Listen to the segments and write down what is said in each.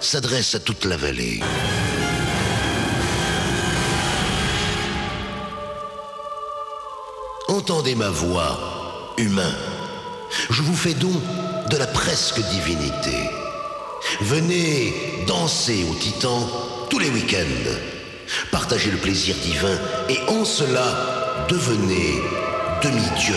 s'adresse à toute la vallée. Entendez ma voix, humain. Je vous fais don de la presque divinité. Venez danser au Titan tous les week-ends. Partagez le plaisir divin et en cela, devenez demi-dieu.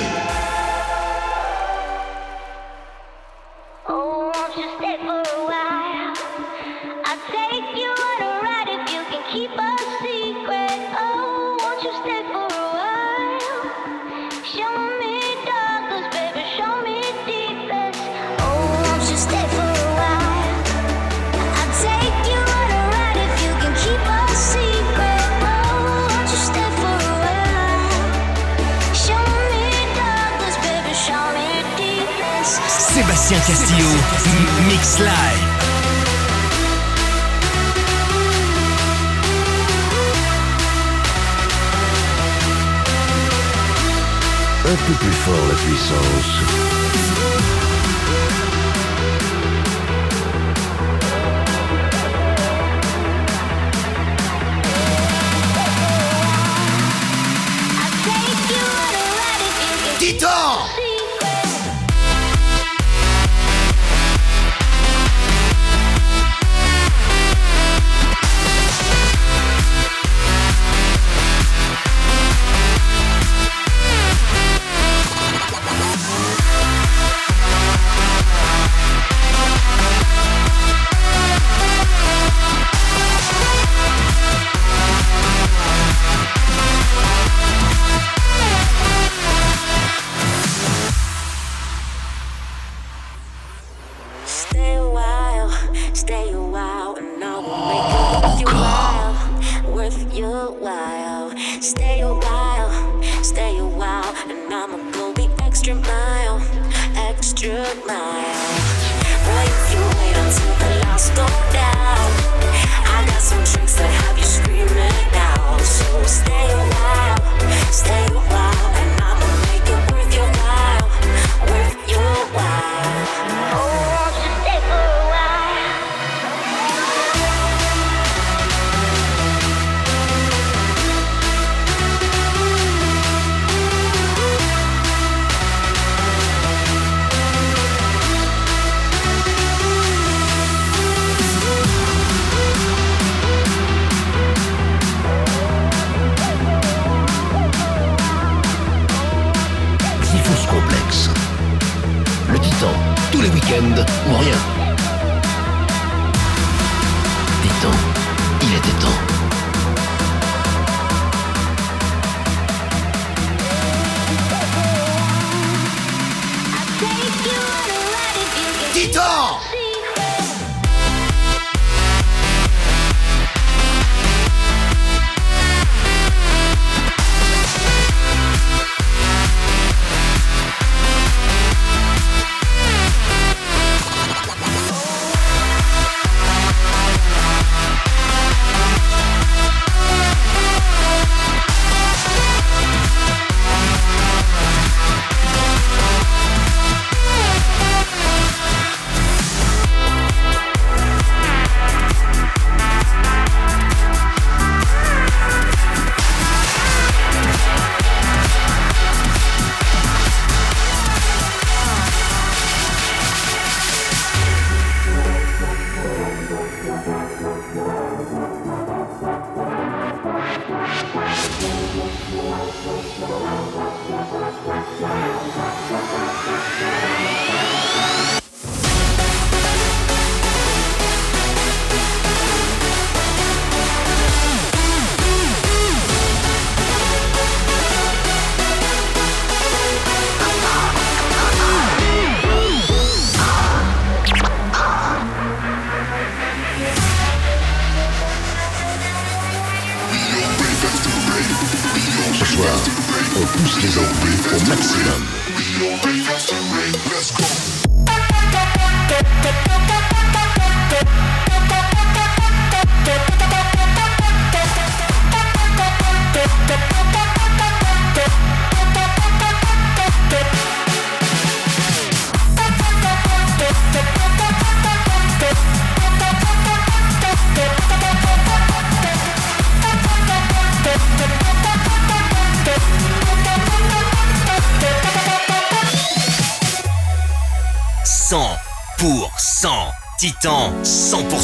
Plus fort la puissance.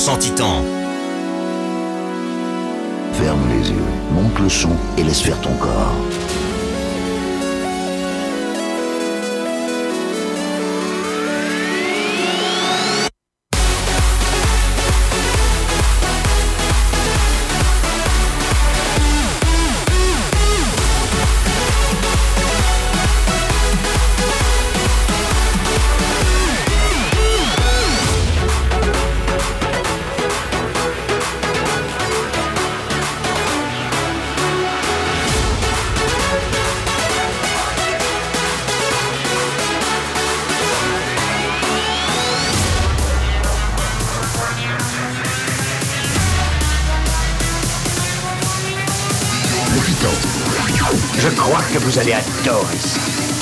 100% Titan. Ferme les yeux, monte le son et laisse faire ton corps. Vous allez adorer ça.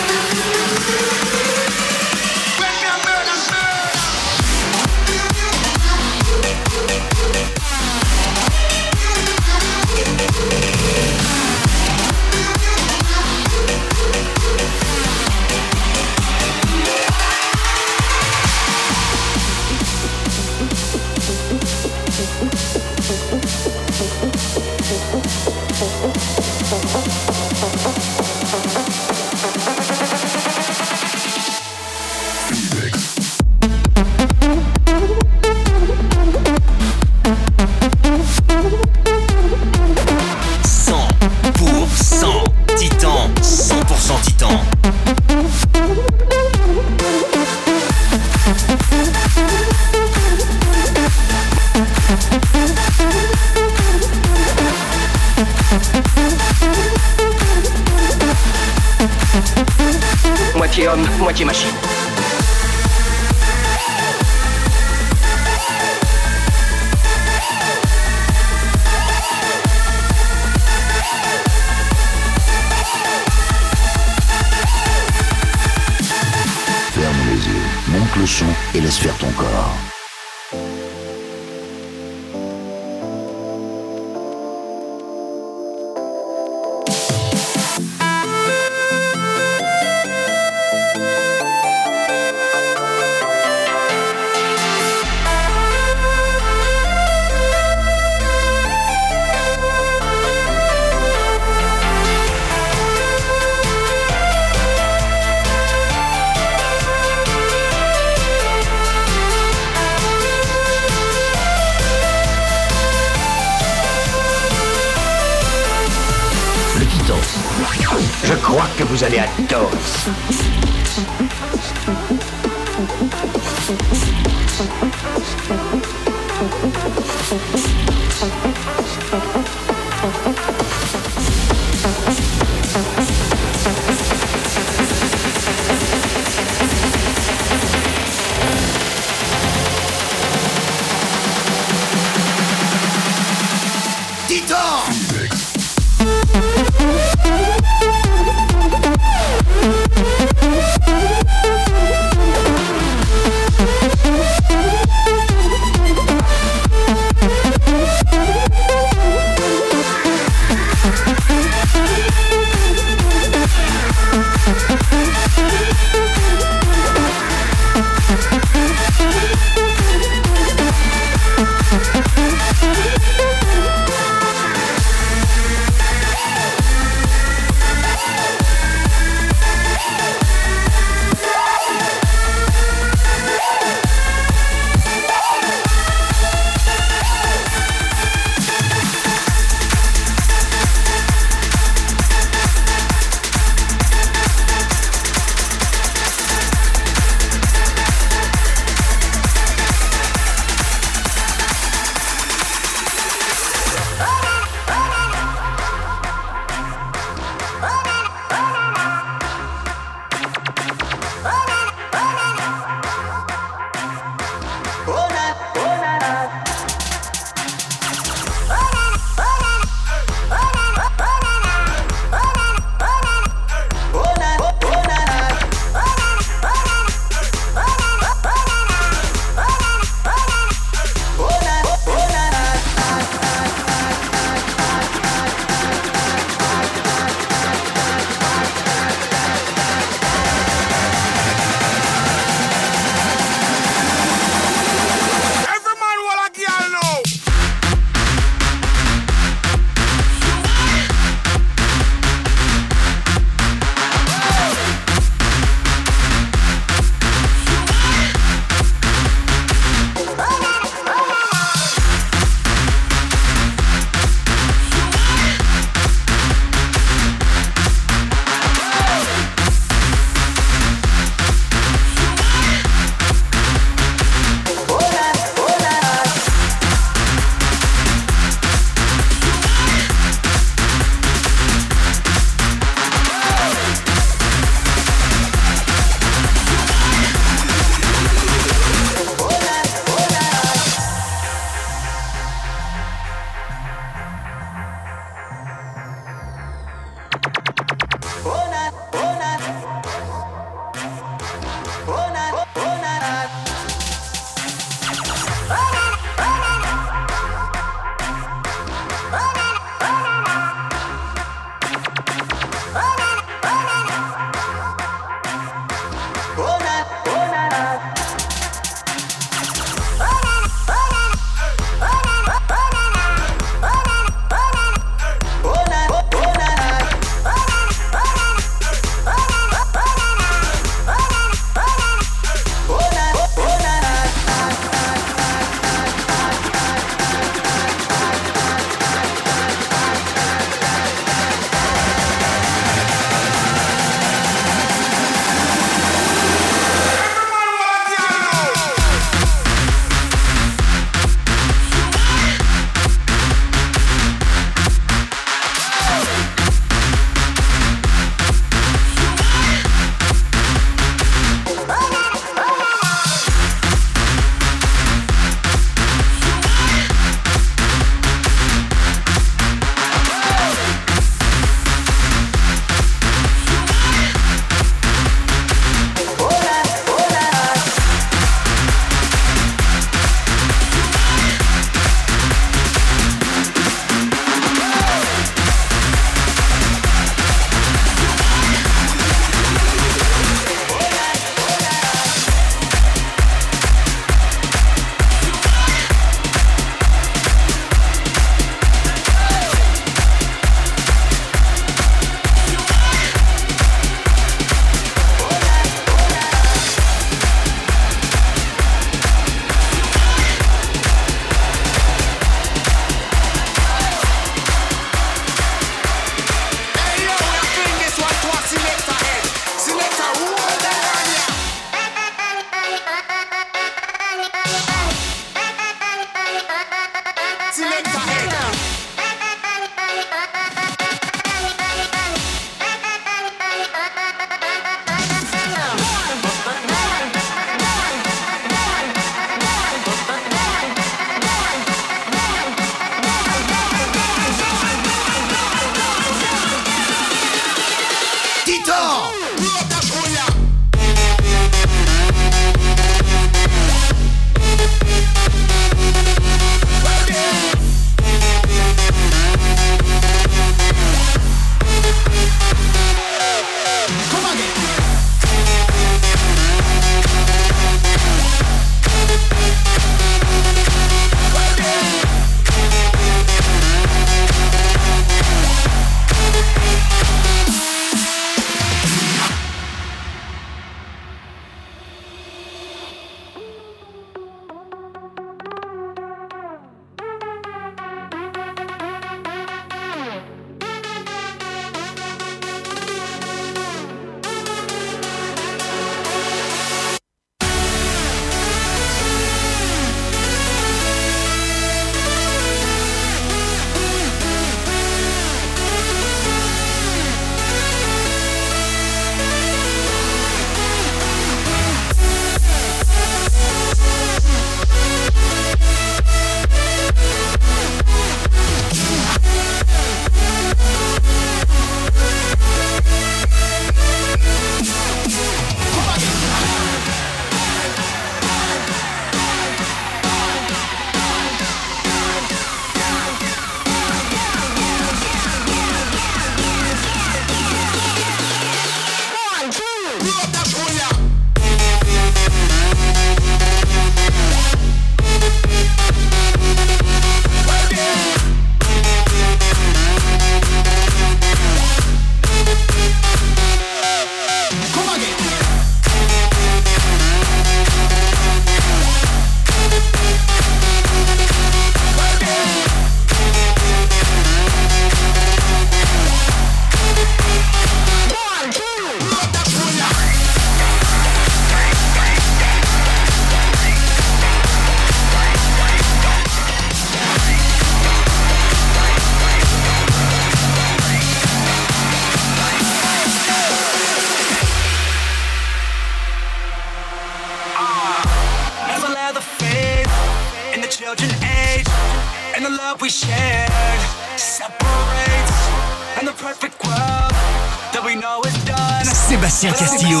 Sébastien Castillo,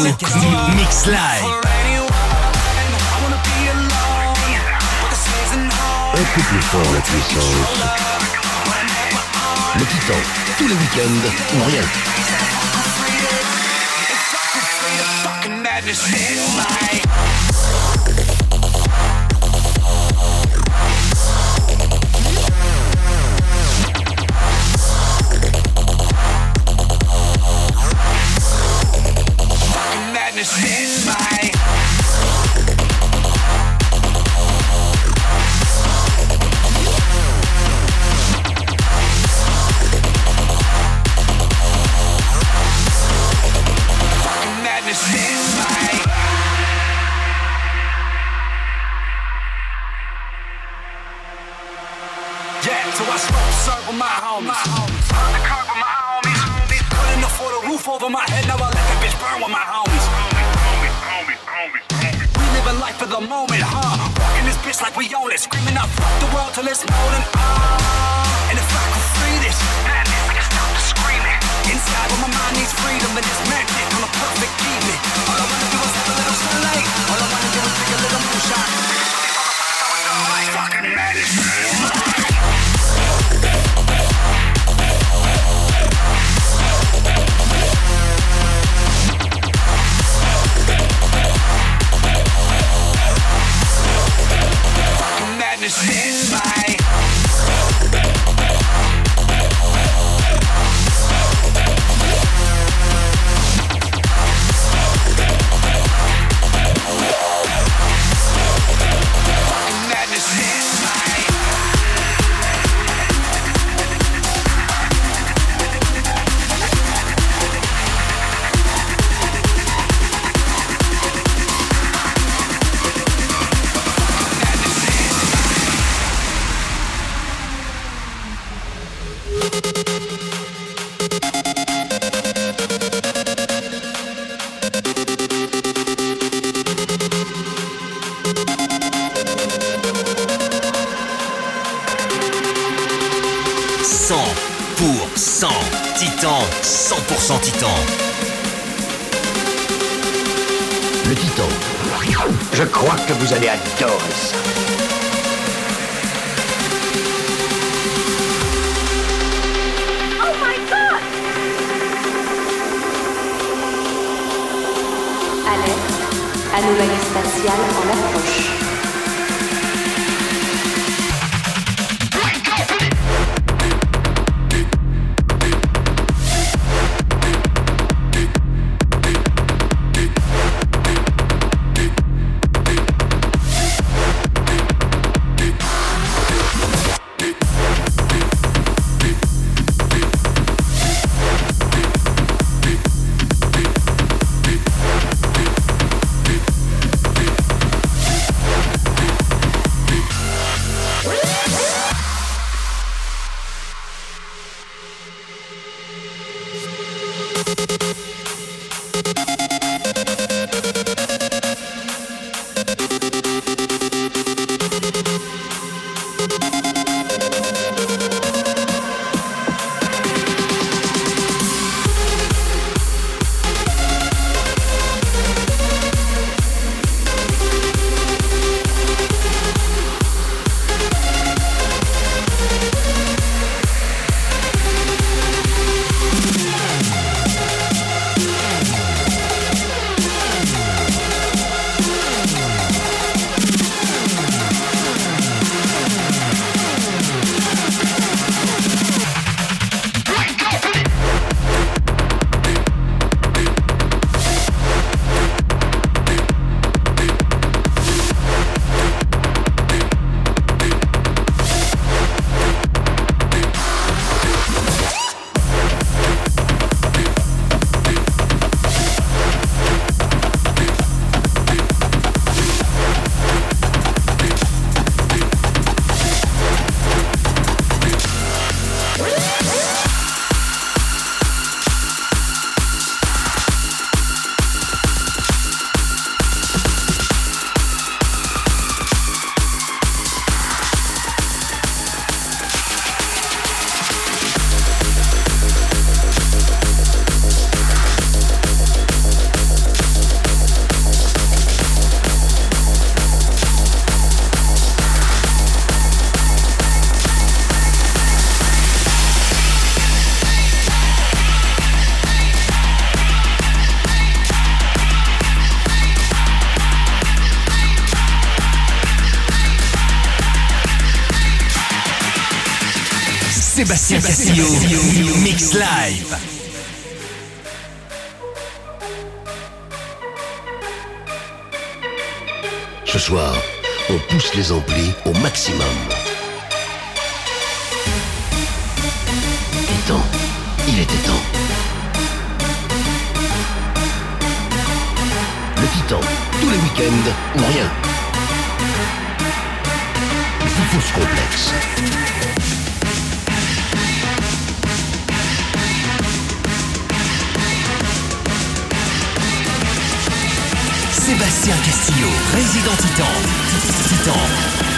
Mix Live. Un plus fort la puissance. Le Titan, tous les week-ends ou rien. madness in my this man by Sébastien Castillo, Mix Live. Ce soir, on pousse les amplis au maximum. Il est temps, il était temps. Le Titan, tous les week-ends ou rien. Le plus complexe. Sébastien Castillo, résident Titan. Titan.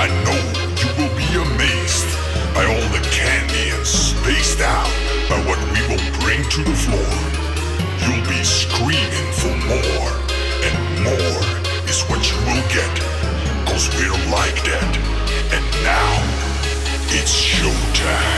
I know you will be amazed by all the candy and spaced out by what we will bring to the floor. You'll be screaming for more, and more is what you will get, cause we're like that. And now, it's showtime.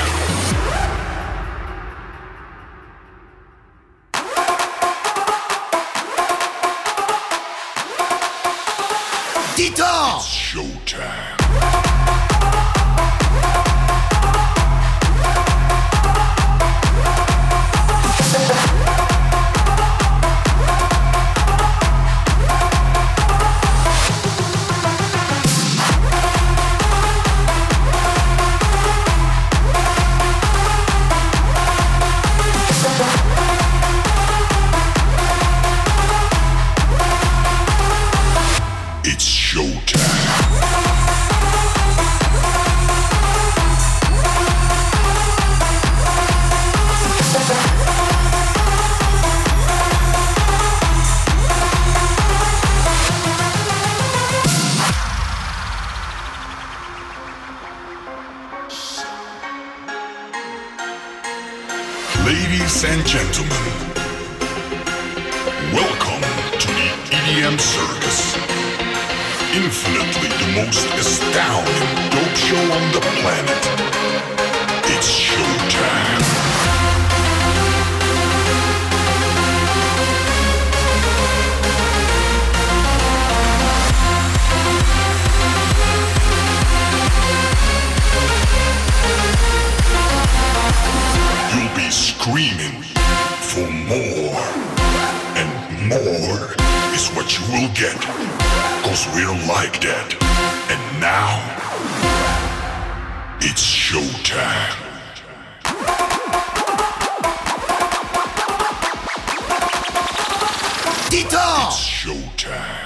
more is what you will get. Cause we're like that. And now, it's showtime. Dieter! It's showtime.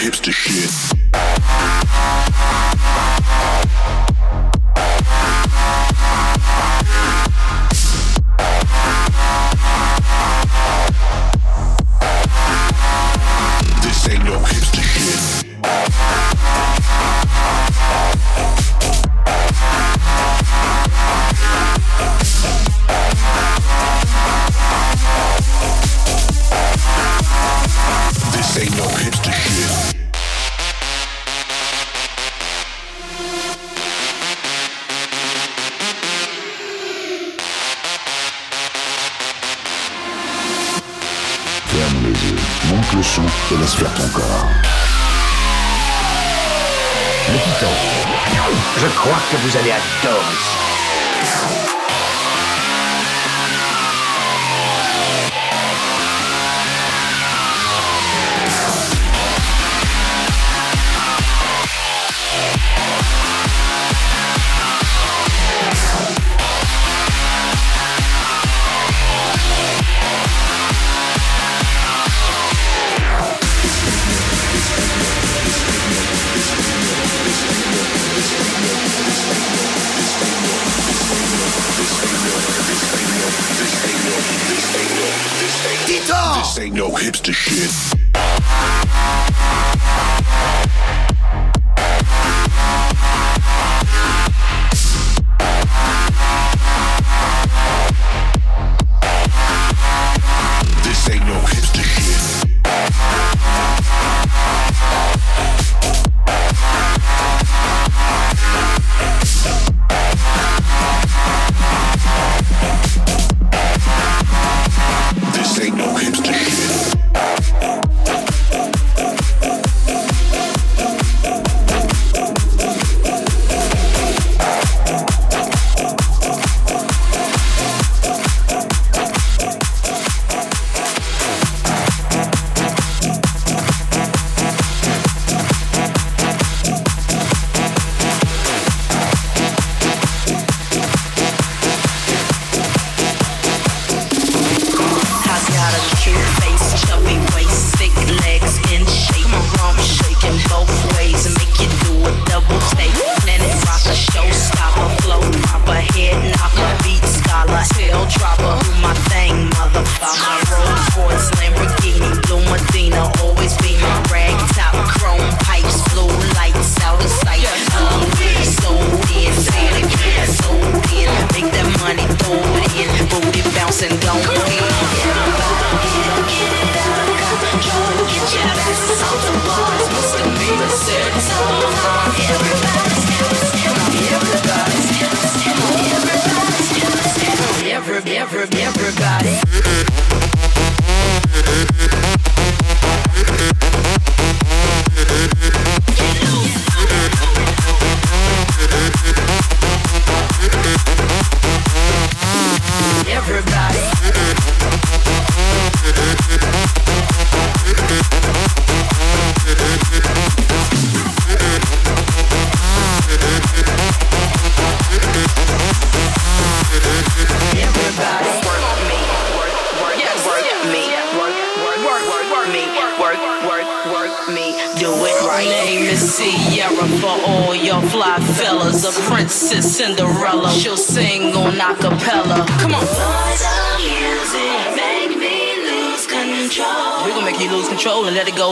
hipster shit.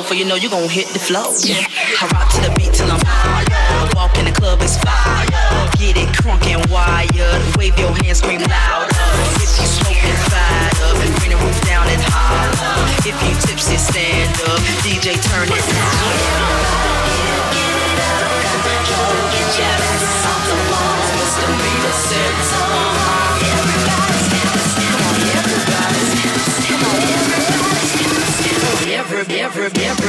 before you know you gon' hit the flow. Yeah. I rock to the beat till I'm high. Walk in the club, it's fire. Get it crunk and wired. Wave your hands, scream louder. If you smoke inside, up. Bring the roof down and holler. If you tipsy, stand up. DJ, turn it up. Yeah.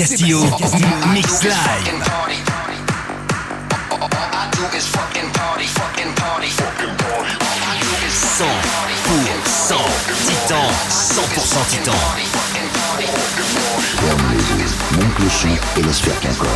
Castillo, Castillo. Mix Live. titan, 100% titan. Monte le son et laisse faire corps.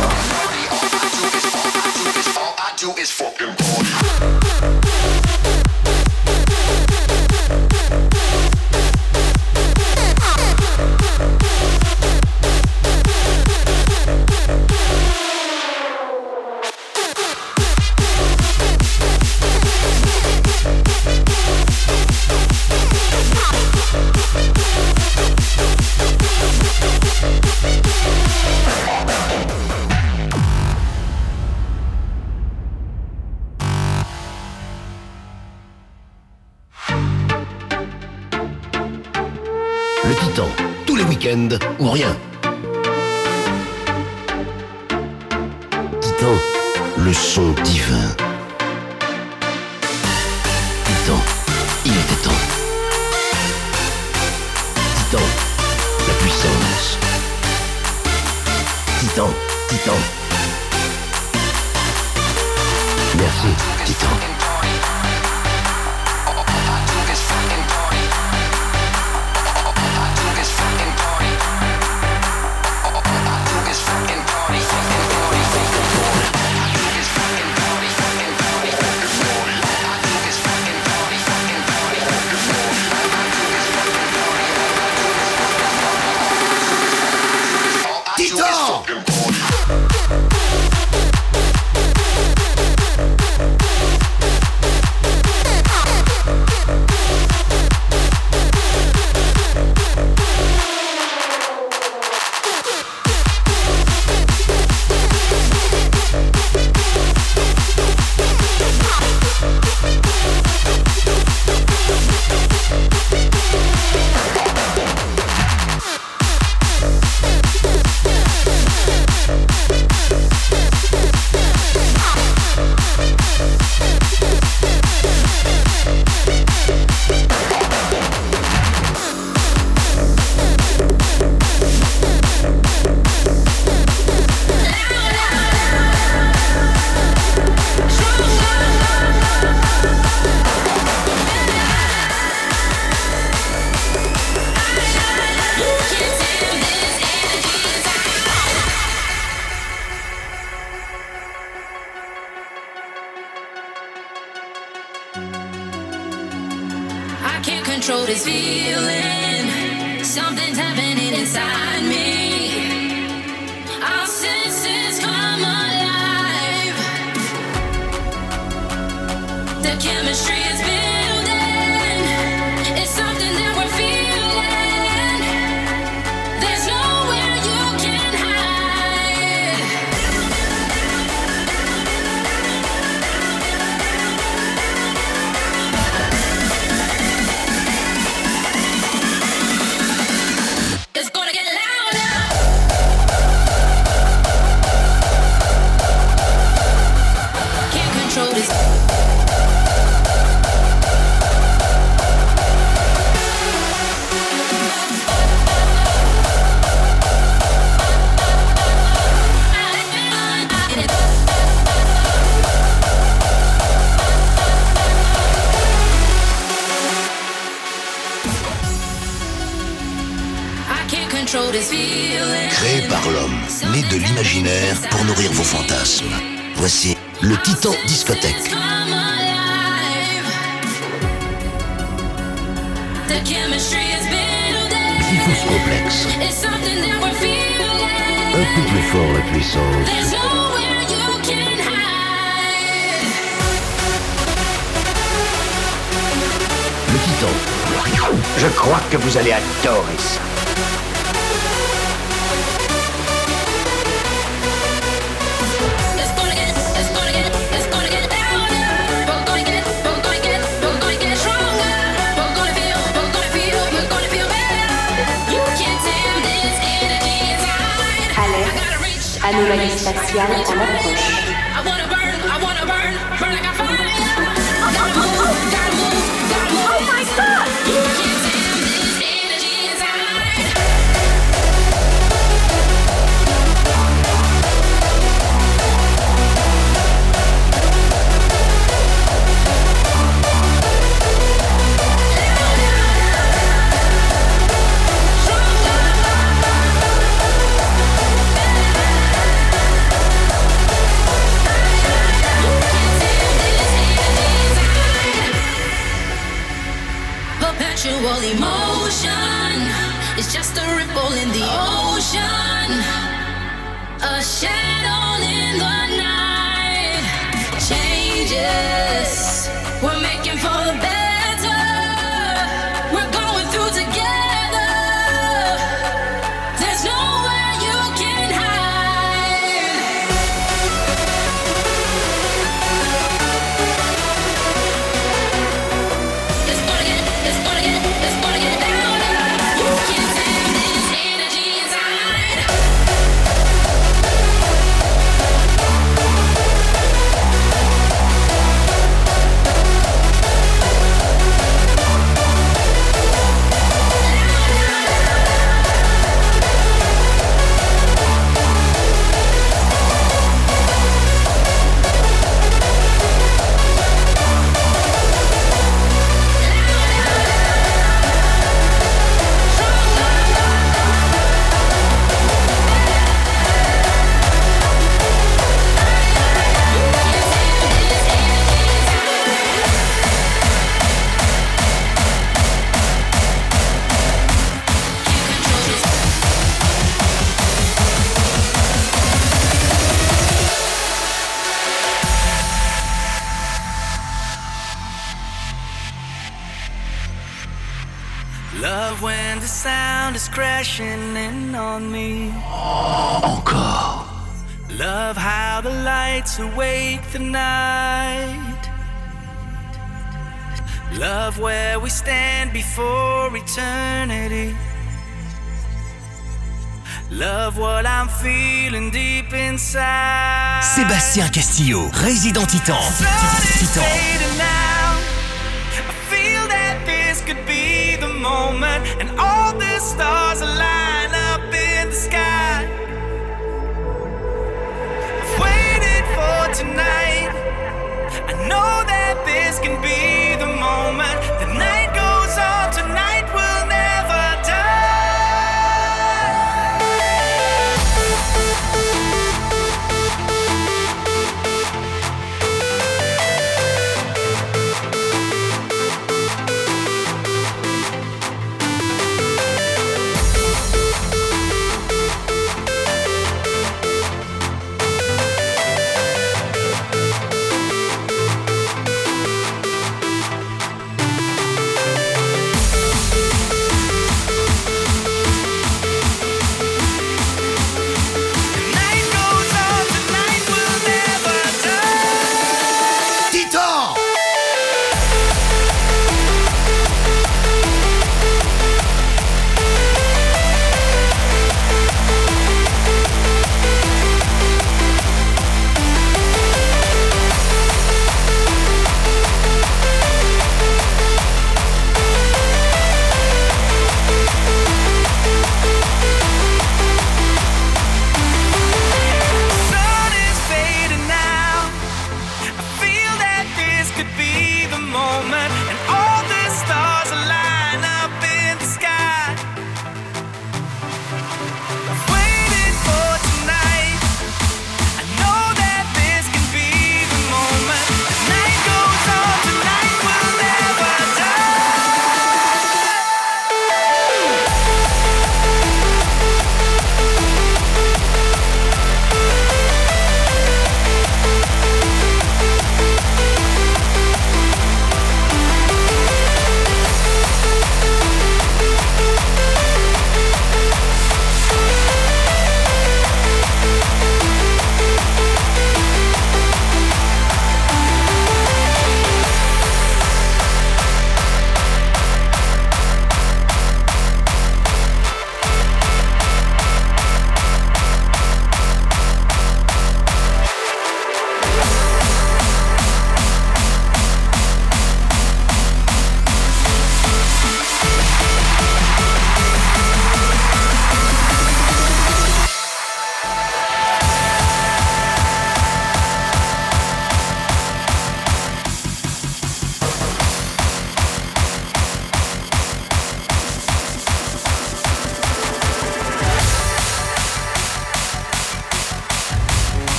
emotion is just a ripple in the ocean. A shadow. Love what I'm feeling deep inside. Sébastien Castillo, résident titan. Titan. And all the stars.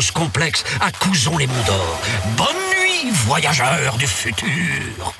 complexe à Couzon-les-Monts d'Or. Bonne nuit, voyageurs du futur